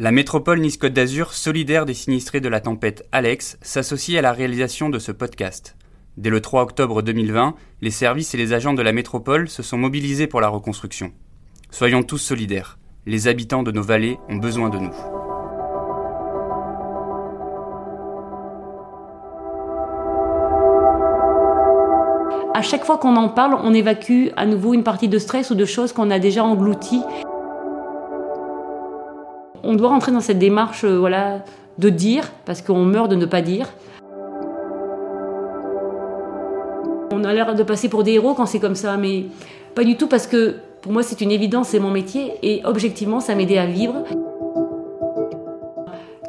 La métropole Nice-Côte d'Azur, solidaire des sinistrés de la tempête Alex, s'associe à la réalisation de ce podcast. Dès le 3 octobre 2020, les services et les agents de la métropole se sont mobilisés pour la reconstruction. Soyons tous solidaires. Les habitants de nos vallées ont besoin de nous. à chaque fois qu'on en parle, on évacue à nouveau une partie de stress ou de choses qu'on a déjà englouties. On doit rentrer dans cette démarche euh, voilà, de dire, parce qu'on meurt de ne pas dire. On a l'air de passer pour des héros quand c'est comme ça, mais pas du tout parce que pour moi c'est une évidence, c'est mon métier et objectivement ça m'aidait à vivre.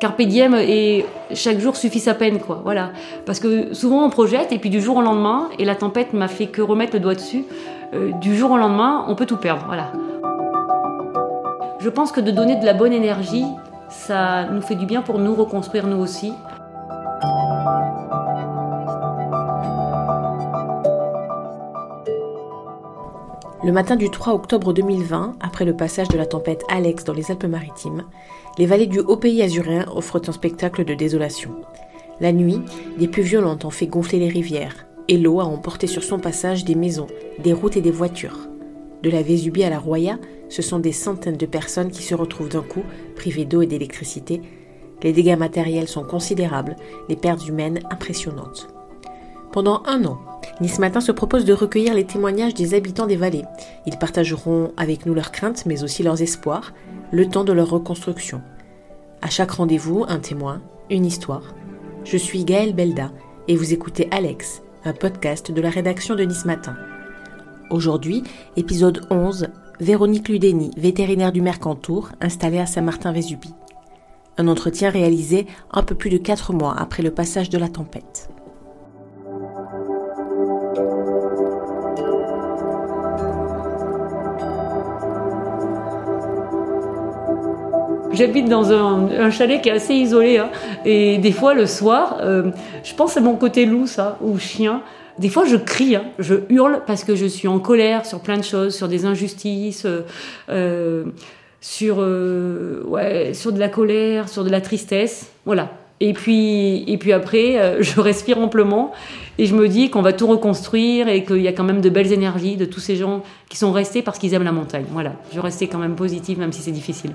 Carpe diem et chaque jour suffit sa peine, quoi. Voilà. Parce que souvent on projette et puis du jour au lendemain, et la tempête m'a fait que remettre le doigt dessus, euh, du jour au lendemain, on peut tout perdre. Voilà. Je pense que de donner de la bonne énergie, ça nous fait du bien pour nous reconstruire nous aussi. Le matin du 3 octobre 2020, après le passage de la tempête Alex dans les Alpes-Maritimes, les vallées du haut pays azuréen offrent un spectacle de désolation. La nuit, des pluies violentes ont fait gonfler les rivières, et l'eau a emporté sur son passage des maisons, des routes et des voitures. De la Vésubie à la Roya, ce sont des centaines de personnes qui se retrouvent d'un coup privées d'eau et d'électricité. Les dégâts matériels sont considérables, les pertes humaines impressionnantes. Pendant un an, Nice Matin se propose de recueillir les témoignages des habitants des vallées. Ils partageront avec nous leurs craintes, mais aussi leurs espoirs, le temps de leur reconstruction. À chaque rendez-vous, un témoin, une histoire. Je suis Gaëlle Belda et vous écoutez Alex, un podcast de la rédaction de Nice Matin. Aujourd'hui, épisode 11, Véronique Ludeni, vétérinaire du Mercantour, installée à Saint-Martin-Vésubie. Un entretien réalisé un peu plus de 4 mois après le passage de la tempête. J'habite dans un, chalet qui est assez isolé. Hein. et des fois, le soir, euh, je pense à mon côté loup, ça, ou chien. Des fois, je crie, hein. je hurle parce que je suis en colère sur plein de choses, sur des injustices, euh, euh sur, euh, ouais, sur de la colère, sur de la tristesse. Voilà. Et puis, et puis après, je respire amplement et je me dis qu'on va tout reconstruire et qu'il y a quand même de belles énergies de tous ces gens qui sont restés parce qu'ils aiment la montagne. Voilà. Je restais quand même positive, même si c'est difficile.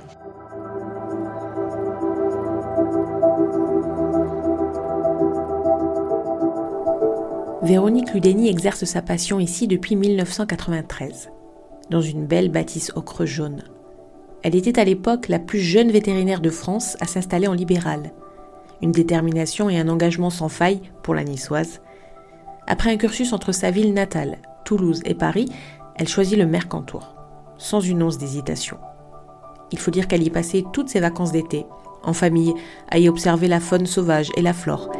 Véronique Ludeni exerce sa passion ici depuis 1993, dans une belle bâtisse ocre jaune. Elle était à l'époque la plus jeune vétérinaire de France à s'installer en libéral. Une détermination et un engagement sans faille pour la niçoise. Après un cursus entre sa ville natale, Toulouse et Paris, elle choisit le Mercantour, sans une once d'hésitation. Il faut dire qu'elle y passait toutes ses vacances d'été, en famille, à y observer la faune sauvage et la flore,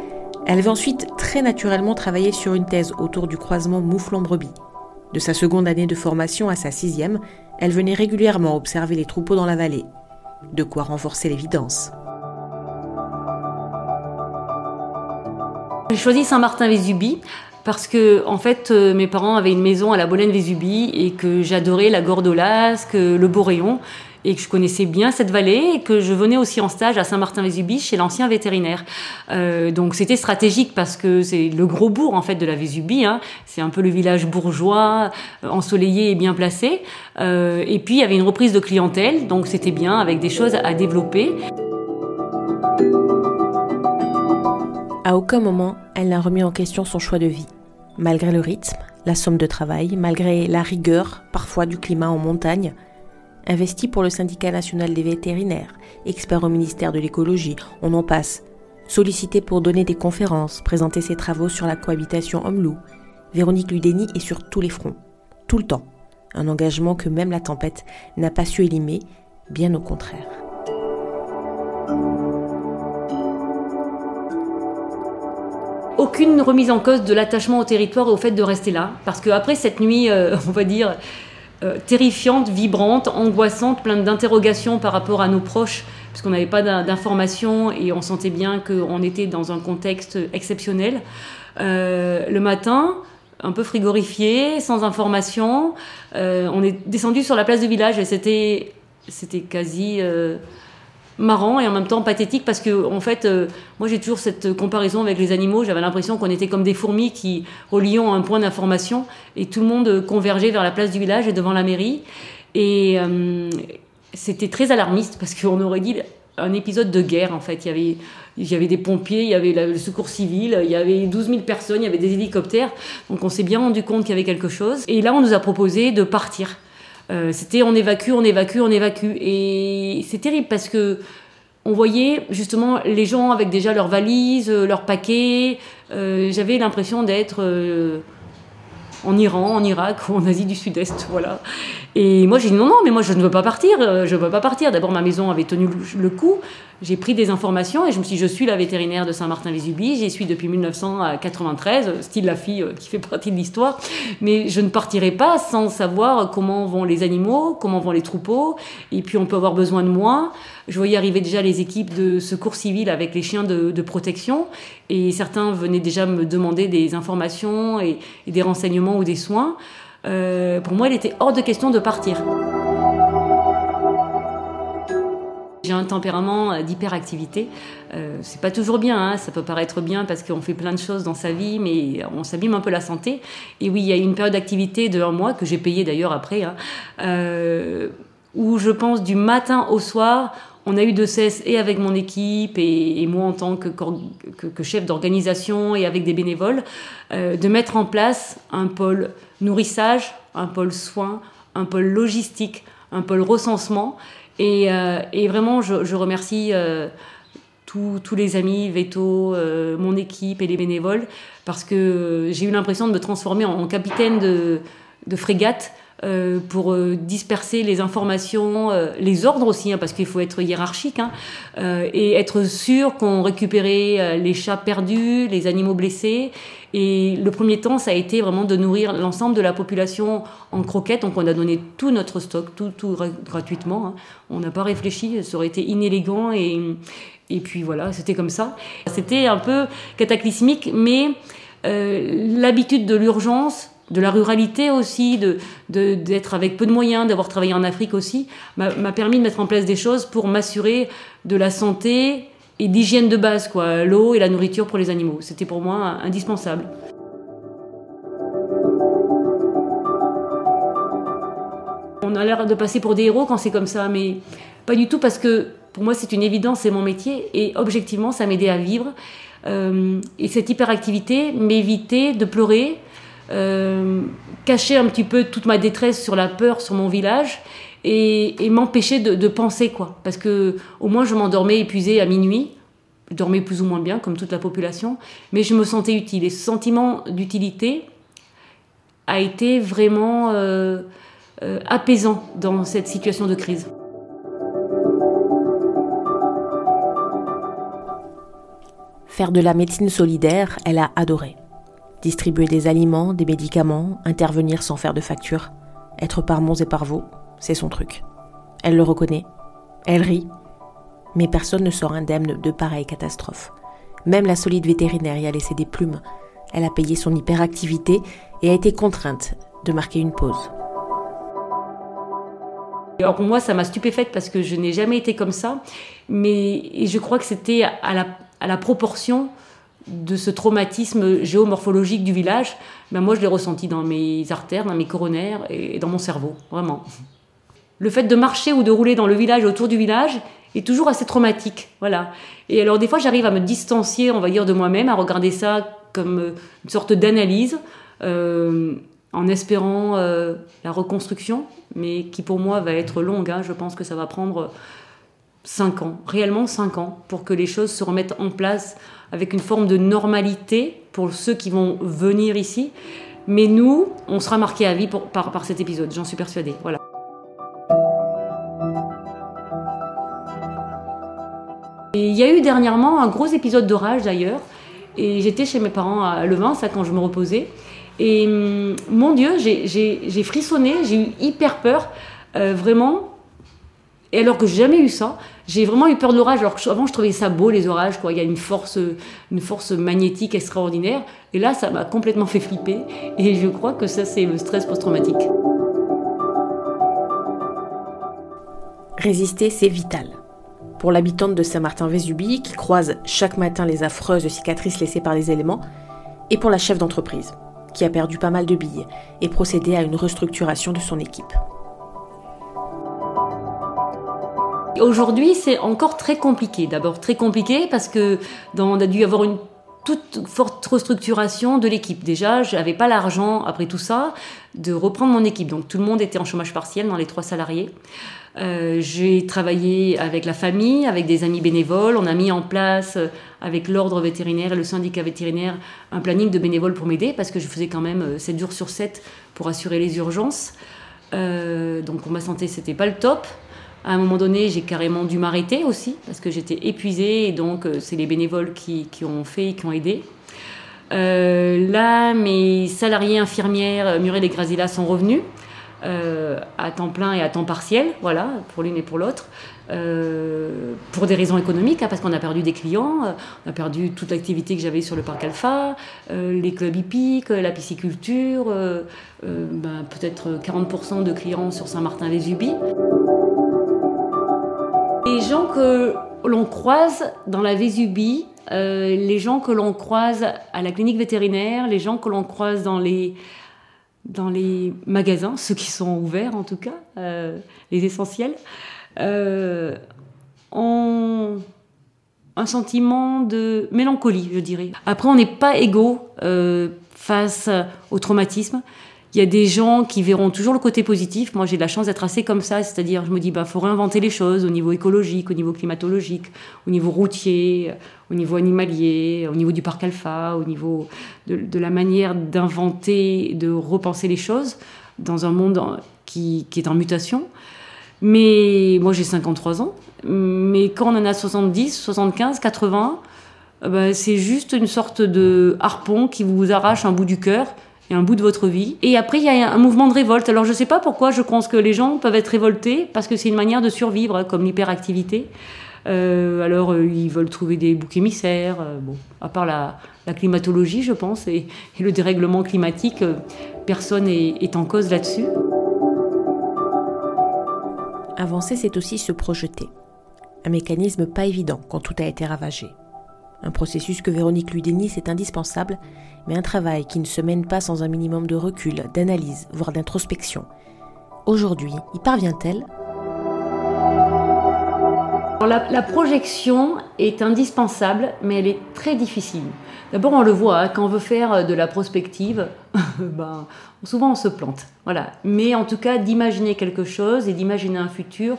elle avait ensuite très naturellement travaillé sur une thèse autour du croisement mouflon-brebis. De sa seconde année de formation à sa sixième, elle venait régulièrement observer les troupeaux dans la vallée. De quoi renforcer l'évidence. J'ai choisi Saint-Martin-Vésubie parce que en fait euh, mes parents avaient une maison à la Bolène-Vésubie et que j'adorais la Gordolasque, le Boréon et que je connaissais bien cette vallée et que je venais aussi en stage à Saint-Martin-Vésubie chez l'ancien vétérinaire. Euh, donc c'était stratégique parce que c'est le gros bourg en fait de la Vésubie. Hein. C'est un peu le village bourgeois, euh, ensoleillé et bien placé. Euh, et puis il y avait une reprise de clientèle, donc c'était bien avec des choses à développer. À aucun moment, elle n'a remis en question son choix de vie. Malgré le rythme, la somme de travail, malgré la rigueur parfois du climat en montagne, investi pour le syndicat national des vétérinaires, expert au ministère de l'écologie, on en passe, sollicité pour donner des conférences, présenter ses travaux sur la cohabitation homme-loup. Véronique Ludeni est sur tous les fronts, tout le temps. Un engagement que même la tempête n'a pas su élimer, bien au contraire. Aucune remise en cause de l'attachement au territoire et au fait de rester là, parce qu'après cette nuit, euh, on va dire, euh, terrifiante, vibrante, angoissante, pleine d'interrogations par rapport à nos proches, puisqu'on n'avait pas d'informations et on sentait bien qu'on était dans un contexte exceptionnel. Euh, le matin, un peu frigorifié, sans information, euh, on est descendu sur la place du village et c'était, c'était quasi marrant et en même temps pathétique parce que en fait euh, moi j'ai toujours cette comparaison avec les animaux j'avais l'impression qu'on était comme des fourmis qui reliant un point d'information et tout le monde convergeait vers la place du village et devant la mairie et euh, c'était très alarmiste parce qu'on aurait dit un épisode de guerre en fait il y avait il y avait des pompiers, il y avait le secours civil, il y avait 12 000 personnes, il y avait des hélicoptères. Donc on s'est bien rendu compte qu'il y avait quelque chose. Et là, on nous a proposé de partir. Euh, c'était on évacue, on évacue, on évacue. Et c'est terrible parce que on voyait justement les gens avec déjà leurs valises, euh, leurs paquets. Euh, j'avais l'impression d'être en Iran, en Irak ou en Asie du Sud-Est, voilà. Et moi j'ai dit non, non, mais moi je ne veux pas partir, je ne veux pas partir. D'abord ma maison avait tenu le coup, j'ai pris des informations et je me suis dit, je suis la vétérinaire de Saint-Martin-les-Ubis, j'y suis depuis 1993, style la fille euh, qui fait partie de l'histoire, mais je ne partirai pas sans savoir comment vont les animaux, comment vont les troupeaux, et puis on peut avoir besoin de moi. Je voyais arriver déjà les équipes de secours civil avec les chiens de, protection, et certains venaient déjà me demander des informations et, des renseignements ou des soins. Euh, pour moi, il était hors de question de partir. J'ai un tempérament d'hyperactivité. Euh, c'est pas toujours bien, hein. ça peut paraître bien parce qu'on fait plein de choses dans sa vie, mais on s'abîme un peu la santé. Et oui, il y a une période d'activité de un mois, que j'ai payé d'ailleurs après, hein, euh, où je pense du matin au soir, on a eu de cesse, et avec mon équipe, et, moi en tant que, chef d'organisation et avec des bénévoles, de mettre en place un pôle nourrissage, un pôle soins, un pôle logistique, un pôle recensement. Euh, et, vraiment, je, remercie euh, tous les amis, Veto, euh, mon équipe et les bénévoles, parce que j'ai eu l'impression de me transformer en, capitaine de frégate euh, pour euh, disperser les informations, euh, les ordres aussi, hein, parce qu'il faut être hiérarchique, hein, et être sûr qu'on récupérait les chats perdus, les animaux blessés. Et le premier temps, ça a été vraiment de nourrir l'ensemble de la population en croquettes. Donc on a donné tout notre stock, tout, tout gratuitement. Hein. On n'a pas réfléchi, ça aurait été inélégant. Et, et puis voilà, c'était comme ça. C'était un peu cataclysmique, mais l'habitude de l'urgence de la ruralité aussi, de, d'être avec peu de moyens, d'avoir travaillé en Afrique aussi, m'a, permis de mettre en place des choses pour m'assurer de la santé et d'hygiène de base, quoi, l'eau et la nourriture pour les animaux. C'était pour moi indispensable. On a l'air de passer pour des héros quand c'est comme ça, mais pas du tout parce que pour moi c'est une évidence, c'est mon métier et objectivement ça m'aidait à vivre. Euh, et cette hyperactivité m'évitait de pleurer, euh, cacher un petit peu toute ma détresse sur la peur sur mon village et, m'empêcher de, penser quoi. Parce que au moins je m'endormais épuisée à minuit. Dormais plus ou moins bien comme toute la population. Mais je me sentais utile. Et ce sentiment d'utilité a été vraiment euh, euh, apaisant dans cette situation de crise. Faire de la médecine solidaire, elle a adoré distribuer des aliments, des médicaments, intervenir sans faire de facture, être par monts et par c'est son truc. Elle le reconnaît, elle rit, mais personne ne sort indemne de pareilles catastrophes. Même la solide vétérinaire y a laissé des plumes. Elle a payé son hyperactivité et a été contrainte de marquer une pause. Alors pour moi, ça m'a stupéfaite parce que je n'ai jamais été comme ça, mais je crois que c'était à la proportion de ce traumatisme géomorphologique du village, ben moi je l'ai ressenti dans mes artères, dans mes coronaires et dans mon cerveau, vraiment. Le fait de marcher ou de rouler dans le village, autour du village, est toujours assez traumatique, voilà. Et alors des fois j'arrive à me distancier, on va dire, de moi-même, à regarder ça comme une sorte d'analyse, euh, en espérant euh, la reconstruction, mais qui pour moi va être longue. Hein. Je pense que ça va prendre cinq ans, réellement cinq ans, pour que les choses se remettent en place avec une forme de normalité pour ceux qui vont venir ici. Mais nous, on sera marqué à vie par, par cet épisode, j'en suis persuadée. Voilà. Et il y a eu dernièrement un gros épisode d'orage d'ailleurs, et j'étais chez mes parents à Levin, ça quand je me reposais. Et hum, mon Dieu, j'ai frissonné, j'ai eu hyper peur, euh, vraiment. Et alors que j'ai jamais eu ça, j'ai vraiment eu peur de l'orage. Alors avant, je trouvais ça beau les orages, quoi. Il y a une force, une force magnétique extraordinaire. Et là, ça m'a complètement fait flipper. Et je crois que ça, c'est le stress post-traumatique. Résister, c'est vital. Pour l'habitante de Saint-Martin-Vésubie, qui croise chaque matin les affreuses cicatrices laissées par les éléments, et pour la chef d'entreprise, qui a perdu pas mal de billes et procédé à une restructuration de son équipe. Aujourd'hui, c'est encore très compliqué. D'abord très compliqué parce que dans, on a dû avoir une toute forte restructuration de l'équipe. Déjà, je n'avais pas l'argent, après tout ça, de reprendre mon équipe. Donc tout le monde était en chômage partiel dans les trois salariés. Euh, j'ai travaillé avec la famille, avec des amis bénévoles. On a mis en place, euh, avec l'ordre vétérinaire et le syndicat vétérinaire, un planning de bénévoles pour m'aider parce que je faisais quand même 7 euh, jours sur 7 pour assurer les urgences. donc pour ma santé, c'était pas le top. À un moment donné, j'ai carrément dû m'arrêter aussi parce que j'étais épuisée et donc euh, c'est les bénévoles qui, ont fait et qui ont aidé. Euh, là, mes salariés infirmières euh, Muriel et Grazilla sont revenus à temps plein et à temps partiel, voilà, pour l'une et pour l'autre, pour des raisons économiques, hein, parce qu'on a perdu des clients, on a perdu toute l'activité que j'avais sur le parc Alpha, les clubs hippiques, la pisciculture, ben, peut-être 40% de clients sur Saint-Martin-les-Ubis. Les gens que l'on croise dans la Vésubie, euh, les gens que l'on croise à la clinique vétérinaire, les gens que l'on croise dans les, dans les magasins, ceux qui sont ouverts en tout cas, euh, les essentiels, euh, ont un sentiment de mélancolie, je dirais. Après, on n'est pas égaux face au traumatisme. Il y a des gens qui verront toujours le côté positif. Moi, j'ai de la chance d'être assez comme ça, c'est-à-dire, je me dis, bah, faut réinventer les choses au niveau écologique, au niveau climatologique, au niveau routier, au niveau animalier, au niveau du parc alpha, au niveau de, la manière d'inventer, de repenser les choses dans un monde qui, est en mutation. Mais moi, j'ai 53 ans. Mais quand on en a 70, 75, 80, c'est juste une sorte de harpon qui vous arrache un bout du cœur et un bout de votre vie. Et après, il y a un mouvement de révolte. Alors, je ne sais pas pourquoi je pense que les gens peuvent être révoltés, parce que c'est une manière de survivre, comme l'hyperactivité. Euh, alors, euh, ils veulent trouver des boucs émissaires. Euh, bon, à part la, climatologie, je pense, et, le dérèglement climatique, personne est en cause là-dessus. Avancer, c'est aussi se projeter. Un mécanisme pas évident quand tout a été ravagé. Un processus que Véronique lui dénie, c'est indispensable, mais un travail qui ne se mène pas sans un minimum de recul, d'analyse, voire d'introspection. Aujourd'hui, y parvient-elle? La, projection est indispensable, mais elle est très difficile. D'abord, on le voit, hein, quand on veut faire de la prospective, ben, souvent on se plante. Voilà. Mais en tout cas, d'imaginer quelque chose et d'imaginer un futur,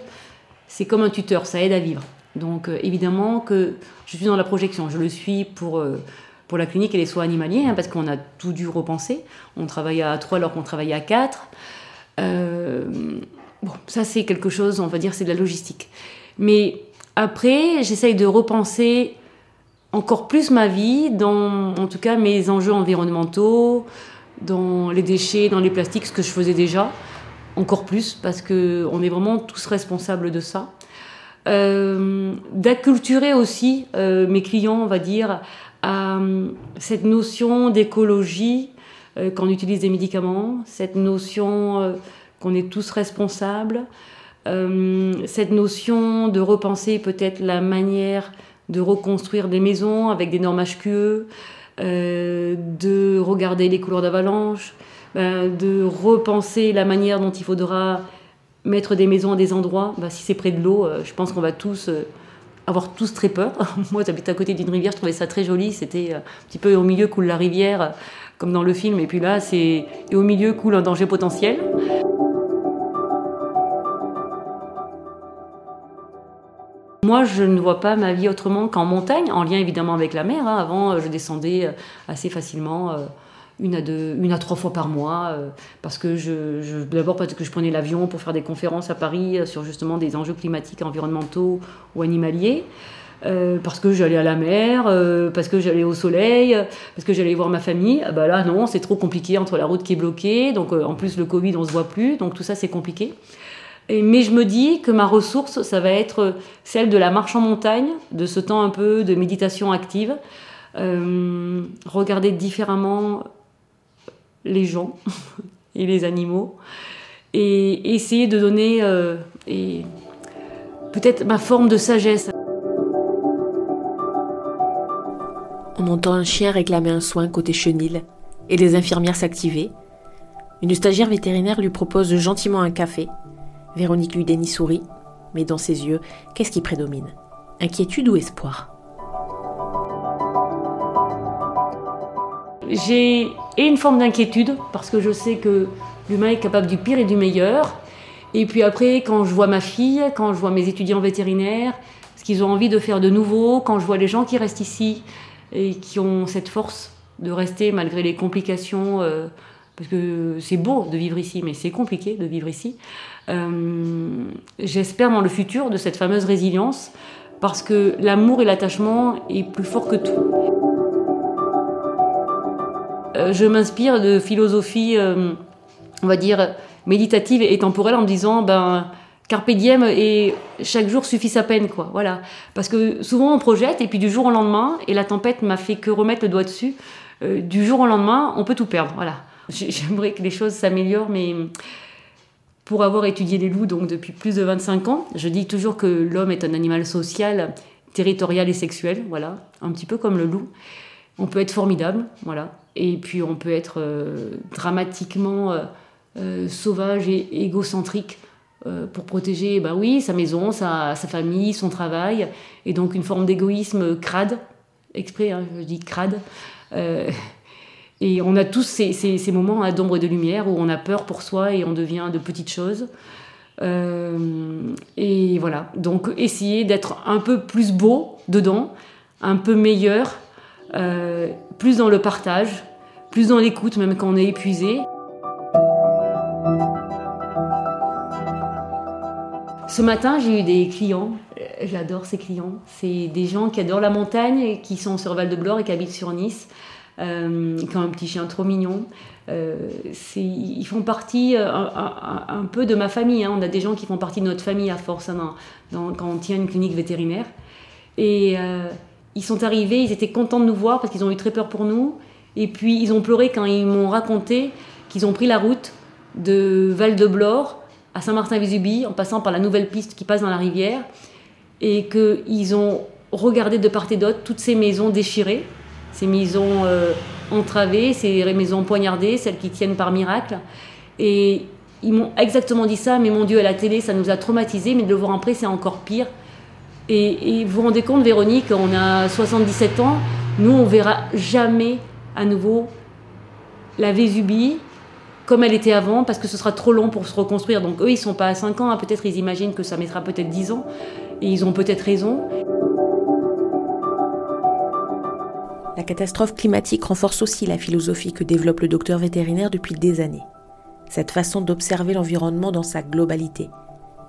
c'est comme un tuteur, ça aide à vivre. Donc euh, évidemment que je suis dans la projection, je le suis pour, euh, pour la clinique et les soins animaliers, hein, parce qu'on a tout dû repenser. On travaillait à trois alors qu'on travaillait à quatre. Euh, bon, ça c'est quelque chose, on va dire, c'est de la logistique. Mais après, j'essaye de repenser encore plus ma vie, dans en tout cas mes enjeux environnementaux, dans les déchets, dans les plastiques, ce que je faisais déjà, encore plus, parce qu'on est vraiment tous responsables de ça. Euh, d'acculturer aussi euh, mes clients, on va dire, à euh, cette notion d'écologie quand on utilise des médicaments, cette notion qu'on est tous responsables, cette notion de repenser peut-être la manière de reconstruire des maisons avec des normes HQE, de regarder les couleurs d'avalanche, de repenser la manière dont il faudra mettre des maisons à des endroits, bah, si c'est près de l'eau, euh, je pense qu'on va tous euh, avoir tous très peur. Moi, j'habite à côté d'une rivière, je trouvais ça très joli. C'était euh, un petit peu au milieu coule la rivière, comme dans le film, et puis là, c'est au milieu coule un danger potentiel. Moi, je ne vois pas ma vie autrement qu'en montagne, en lien évidemment avec la mer. Hein. Avant, je descendais assez facilement une à deux, une à trois fois par mois, euh, parce que je, d'abord parce que je prenais l'avion pour faire des conférences à Paris euh, sur justement des enjeux climatiques, environnementaux ou animaliers. Euh, parce que j'allais à la mer, parce que j'allais au soleil, parce que j'allais voir ma famille. Ah bah là, non, c'est trop compliqué entre la route qui est bloquée. Donc, en plus, le Covid, on se voit plus. Donc, tout ça, c'est compliqué. Mais je me dis que ma ressource, ça va être celle de la marche en montagne, de ce temps un peu de méditation active. regarder différemment les gens et les animaux et essayer de donner euh, peut-être ma forme de sagesse. On entend un chien réclamer un soin côté chenil et les infirmières s'activer. Une stagiaire vétérinaire lui propose gentiment un café. Véronique lui dénie sourit, mais dans ses yeux, qu'est-ce qui prédomine? Inquiétude ou espoir? J'ai une forme d'inquiétude parce que je sais que l'humain est capable du pire et du meilleur. Et puis après, quand je vois ma fille, quand je vois mes étudiants vétérinaires, ce qu'ils ont envie de faire de nouveau, quand je vois les gens qui restent ici et qui ont cette force de rester malgré les complications, euh, parce que c'est beau de vivre ici, mais c'est compliqué de vivre ici. Euh, j'espère dans le futur de cette fameuse résilience, parce que l'amour et l'attachement est plus fort que tout. Euh, je m'inspire de philosophie, on va dire, méditative et temporelle en me disant, ben, carpe diem et chaque jour suffit sa peine, quoi. Voilà. Parce que souvent on projette et puis du jour au lendemain, et la tempête m'a fait que remettre le doigt dessus, euh, du jour au lendemain, on peut tout perdre. Voilà. J'aimerais que les choses s'améliorent, mais pour avoir étudié les loups donc depuis plus de 25 ans, je dis toujours que l'homme est un animal social, territorial et sexuel, voilà, un petit peu comme le loup. On peut être formidable, voilà, et puis on peut être euh, dramatiquement euh, sauvage et égocentrique pour protéger, bah oui, sa maison, sa, famille, son travail, et donc une forme d'égoïsme crade, exprès, hein, je dis crade, euh, et on a tous ces, moments à d'ombre et de lumière où on a peur pour soi et on devient de petites choses. Euh, et voilà, donc essayer d'être un peu plus beau dedans, un peu meilleur, euh, plus dans le partage, plus dans l'écoute même quand on est épuisé. Ce matin, j'ai eu des clients. J'adore ces clients. C'est des gens qui adorent la montagne, qui sont sur Val de Blore et qui habitent sur Nice, euh, qui ont un petit chien trop mignon. Euh, ils font partie euh, un, peu de ma famille. Hein. On a des gens qui font partie de notre famille à force hein, quand on tient une clinique vétérinaire. Et ils sont arrivés, ils étaient contents de nous voir parce qu'ils ont eu très peur pour nous. Et puis ils ont pleuré quand ils m'ont raconté qu'ils ont pris la route de Val de Blore à Saint-Martin-Vésubie, en passant par la nouvelle piste qui passe dans la rivière, et qu'ils ont regardé de part et d'autre toutes ces maisons déchirées, ces maisons euh, entravées, ces maisons poignardées, celles qui tiennent par miracle. Et ils m'ont exactement dit ça, mais mon Dieu, à la télé, ça nous a traumatisés, mais de le voir en près, c'est encore pire. Et, vous vous rendez compte, Véronique, on a 77 ans, nous, on verra jamais à nouveau la Vésubie, comme elle était avant, parce que ce sera trop long pour se reconstruire. Donc eux, ils sont pas à 5 ans, hein. peut-être ils imaginent que ça mettra peut-être 10 ans, et ils ont peut-être raison. La catastrophe climatique renforce aussi la philosophie que développe le docteur vétérinaire depuis des années. Cette façon d'observer l'environnement dans sa globalité,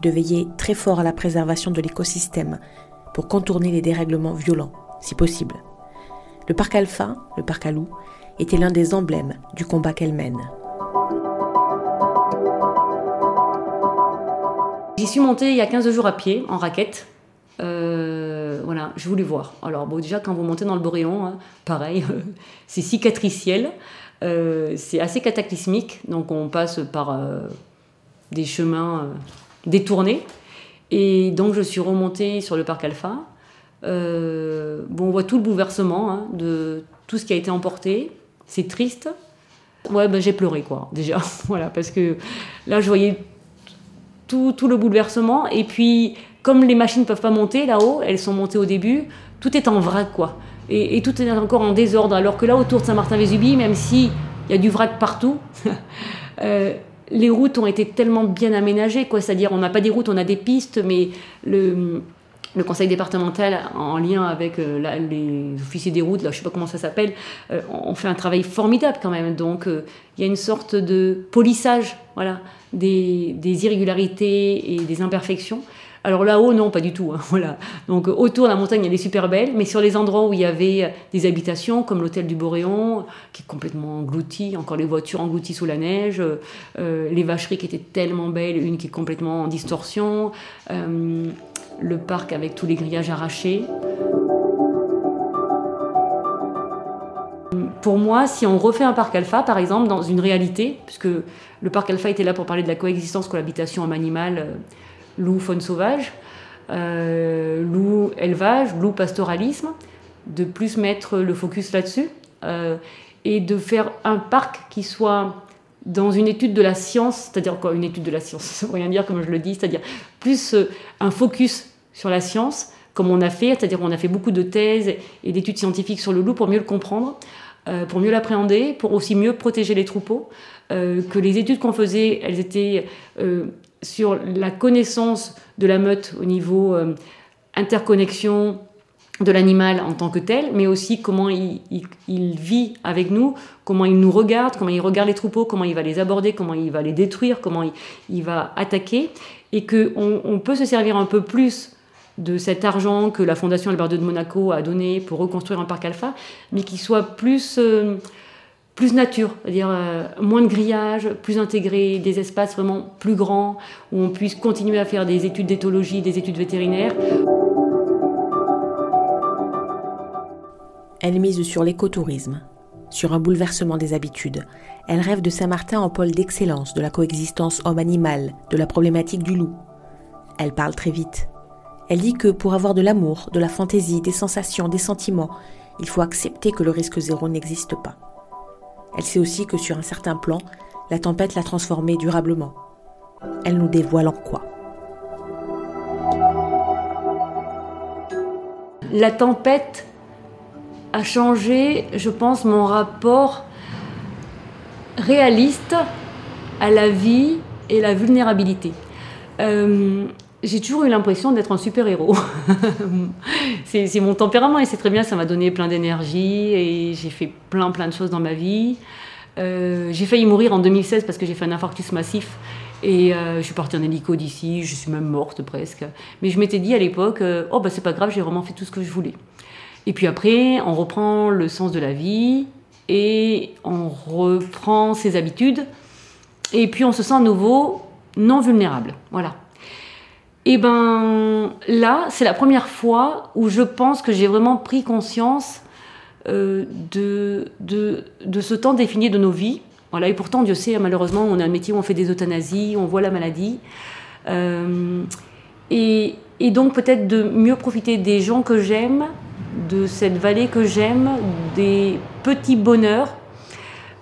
de veiller très fort à la préservation de l'écosystème pour contourner les dérèglements violents, si possible. Le parc Alpha, le parc à loups, était l'un des emblèmes du combat qu'elle mène. J'y suis montée il y a 15 jours à pied, en raquette. Euh, voilà, je voulais voir. Alors, bon, déjà, quand vous montez dans le Boréon, hein, pareil, c'est cicatriciel, euh, c'est assez cataclysmique, donc on passe par euh, des chemins détournés. Et donc, je suis remontée sur le parc Alpha. bon, on voit tout le bouleversement hein, de tout ce qui a été emporté. C'est triste. Ouais, ben, j'ai pleuré, quoi, déjà. voilà, parce que là, je voyais tout, tout, le bouleversement. Et puis, comme les machines ne peuvent pas monter là-haut, elles sont montées au début, tout est en vrac, quoi. Et, tout est encore en désordre. Alors que là, autour de Saint-Martin-Vésubie, même s'il y a du vrac partout, euh, les routes ont été tellement bien aménagées, quoi. C'est-à-dire, on n'a pas des routes, on a des pistes, mais le conseil départemental, en lien avec euh, les officiers des routes, là, je sais pas comment ça s'appelle, euh, on fait un travail formidable quand même. Donc, euh, il y a une sorte de polissage voilà, des, irrégularités et des imperfections. Alors là-haut, non, pas du tout. Hein, voilà. Donc autour, la montagne, elle est super belle, mais sur les endroits où il y avait des habitations, comme l'hôtel du Boréon, qui est complètement englouti, encore les voitures englouties sous la neige, les vacheries qui étaient tellement belles, une qui est complètement en distorsion le parc avec tous les grillages arrachés. Pour moi, si on refait un parc alpha, par exemple, dans une réalité, puisque le parc alpha était là pour parler de la coexistence, cohabitation homme-animal, euh, loup, faune sauvage, loup élevage, loup pastoralisme, de plus mettre le focus là-dessus et de faire un parc qui soit dans une étude de la science, c'est-à-dire quoi une étude de la science, ça veut rien dire comme je le dis, c'est-à-dire plus un focus sur la science, comme on a fait, c'est-à-dire qu'on a fait beaucoup de thèses et d'études scientifiques sur le loup pour mieux le comprendre, euh, pour mieux l'appréhender, pour aussi mieux protéger les troupeaux, euh, que les études qu'on faisait, elles étaient euh, sur la connaissance de la meute au niveau interconnexion de l'animal en tant que tel, mais aussi comment il, vit avec nous, comment il nous regarde, comment il regarde les troupeaux, comment il va les aborder, comment il va les détruire, comment il, va attaquer, et qu'on on peut se servir un peu plus de cet argent que la Fondation Albert II de Monaco a donné pour reconstruire un parc alpha, mais qui soit plus, euh, plus nature, c'est-à-dire euh, moins de grillage, plus intégré, des espaces vraiment plus grands, où on puisse continuer à faire des études d'éthologie, des études vétérinaires. Elle mise sur l'écotourisme, sur un bouleversement des habitudes. Elle rêve de Saint-Martin en pôle d'excellence, de la coexistence homme-animal, de la problématique du loup. Elle parle très vite, elle dit que pour avoir de l'amour, de la fantaisie, des sensations, des sentiments, il faut accepter que le risque zéro n'existe pas. Elle sait aussi que sur un certain plan, la tempête l'a transformée durablement. Elle nous dévoile en quoi La tempête a changé, je pense, mon rapport réaliste à la vie et la vulnérabilité. Euh, j'ai toujours eu l'impression d'être un super-héros. c'est mon tempérament et c'est très bien, ça m'a donné plein d'énergie et j'ai fait plein plein de choses dans ma vie. Euh, j'ai failli mourir en 2016 parce que j'ai fait un infarctus massif et euh, je suis partie en hélico d'ici, je suis même morte presque. Mais je m'étais dit à l'époque, euh, oh bah c'est pas grave, j'ai vraiment fait tout ce que je voulais. Et puis après, on reprend le sens de la vie et on reprend ses habitudes et puis on se sent à nouveau non vulnérable. Voilà. Et ben là, c'est la première fois où je pense que j'ai vraiment pris conscience euh, de, ce temps défini de nos vies. Et pourtant, Dieu sait, malheureusement, on a un métier où on fait des euthanasies, on voit la maladie. Euh, et, donc peut-être de mieux profiter des gens que j'aime, de cette vallée que j'aime, des petits bonheurs.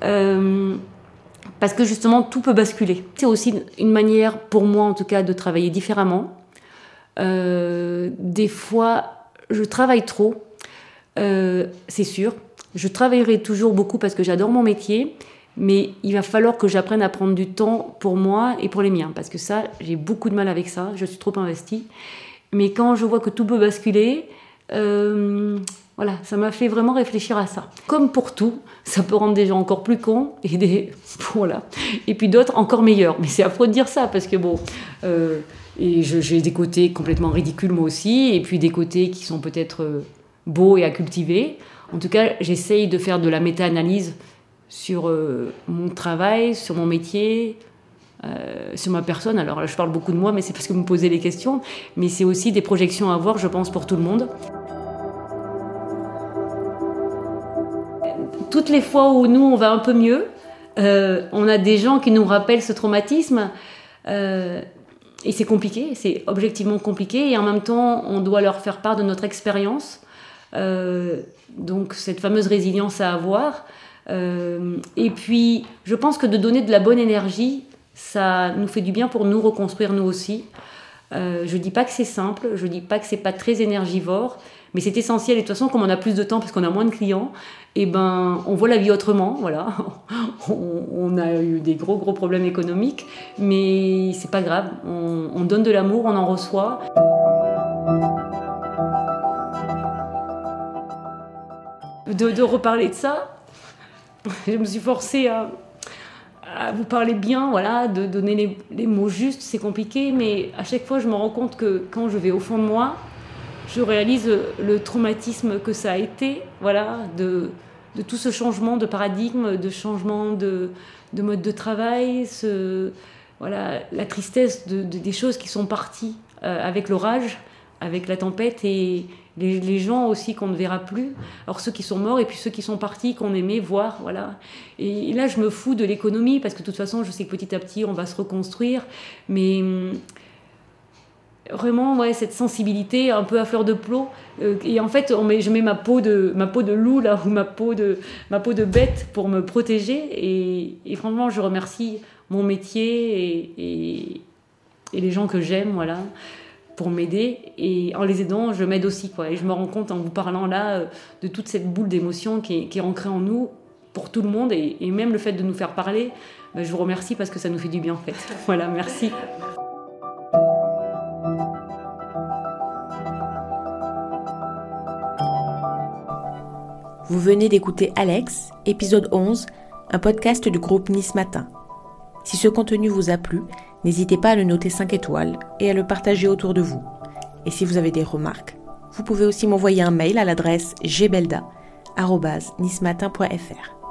Euh, parce que justement tout peut basculer. C'est aussi une manière pour moi en tout cas de travailler différemment. Euh, des fois, je travaille trop, euh, c'est sûr. Je travaillerai toujours beaucoup parce que j'adore mon métier, mais il va falloir que j'apprenne à prendre du temps pour moi et pour les miens, parce que ça, j'ai beaucoup de mal avec ça, je suis trop investie. Mais quand je vois que tout peut basculer, euh, voilà, ça m'a fait vraiment réfléchir à ça. Comme pour tout, ça peut rendre des gens encore plus cons et des voilà, et puis d'autres encore meilleurs. Mais c'est affreux de dire ça parce que bon, euh, et j'ai des côtés complètement ridicules moi aussi, et puis des côtés qui sont peut-être euh, beaux et à cultiver. En tout cas, j'essaye de faire de la méta-analyse sur euh, mon travail, sur mon métier, sur ma personne. Alors là, je parle beaucoup de moi, mais c'est parce que vous me posez les questions. Mais c'est aussi des projections à avoir, je pense, pour tout le monde. Toutes les fois où nous, on va un peu mieux, euh, on a des gens qui nous rappellent ce traumatisme. Euh, et c'est compliqué, c'est objectivement compliqué. Et en même temps, on doit leur faire part de notre expérience. Euh, donc cette fameuse résilience à avoir. et puis, je pense que de donner de la bonne énergie, ça nous fait du bien pour nous reconstruire nous aussi. je ne dis pas que c'est simple, je ne dis pas que c'est pas très énergivore, mais c'est essentiel. Et de toute façon, comme on a plus de temps parce qu'on a moins de clients, eh ben, on voit la vie autrement. Voilà, on, a eu des gros gros problèmes économiques, mais c'est pas grave. On, donne de l'amour, on en reçoit. De, reparler de ça, je me suis forcée à, vous parler bien, voilà, de donner les, les mots justes, c'est compliqué, mais à chaque fois je me rends compte que quand je vais au fond de moi, je réalise le traumatisme que ça a été, voilà, de, tout ce changement de paradigme, de changement de, mode de travail, voilà, la tristesse de, des choses qui sont parties euh, avec l'orage, avec la tempête et les, gens aussi qu'on ne verra plus. Alors ceux qui sont morts et puis ceux qui sont partis qu'on aimait voir, voilà. Et, là je me fous de l'économie parce que de toute façon je sais que petit à petit on va se reconstruire, mais vraiment ouais, cette sensibilité un peu à fleur de plomb. Euh, et en fait, je mets ma peau de, ma peau de loup là, ou ma peau de, ma peau de bête pour me protéger. Et, franchement, je remercie mon métier et, les gens que j'aime, voilà, pour m'aider. Et en les aidant, je m'aide aussi. Quoi. Et je me rends compte en vous parlant là euh, de toute cette boule d'émotion qui est, ancrée en nous pour tout le monde. Et, même le fait de nous faire parler, ben, je vous remercie parce que ça nous fait du bien en fait. voilà, merci. Vous venez d'écouter Alex, épisode 11, un podcast du groupe Nice Matin. Si ce contenu vous a plu, n'hésitez pas à le noter 5 étoiles et à le partager autour de vous. Et si vous avez des remarques, vous pouvez aussi m'envoyer un mail à l'adresse gbelda.nismatin.fr.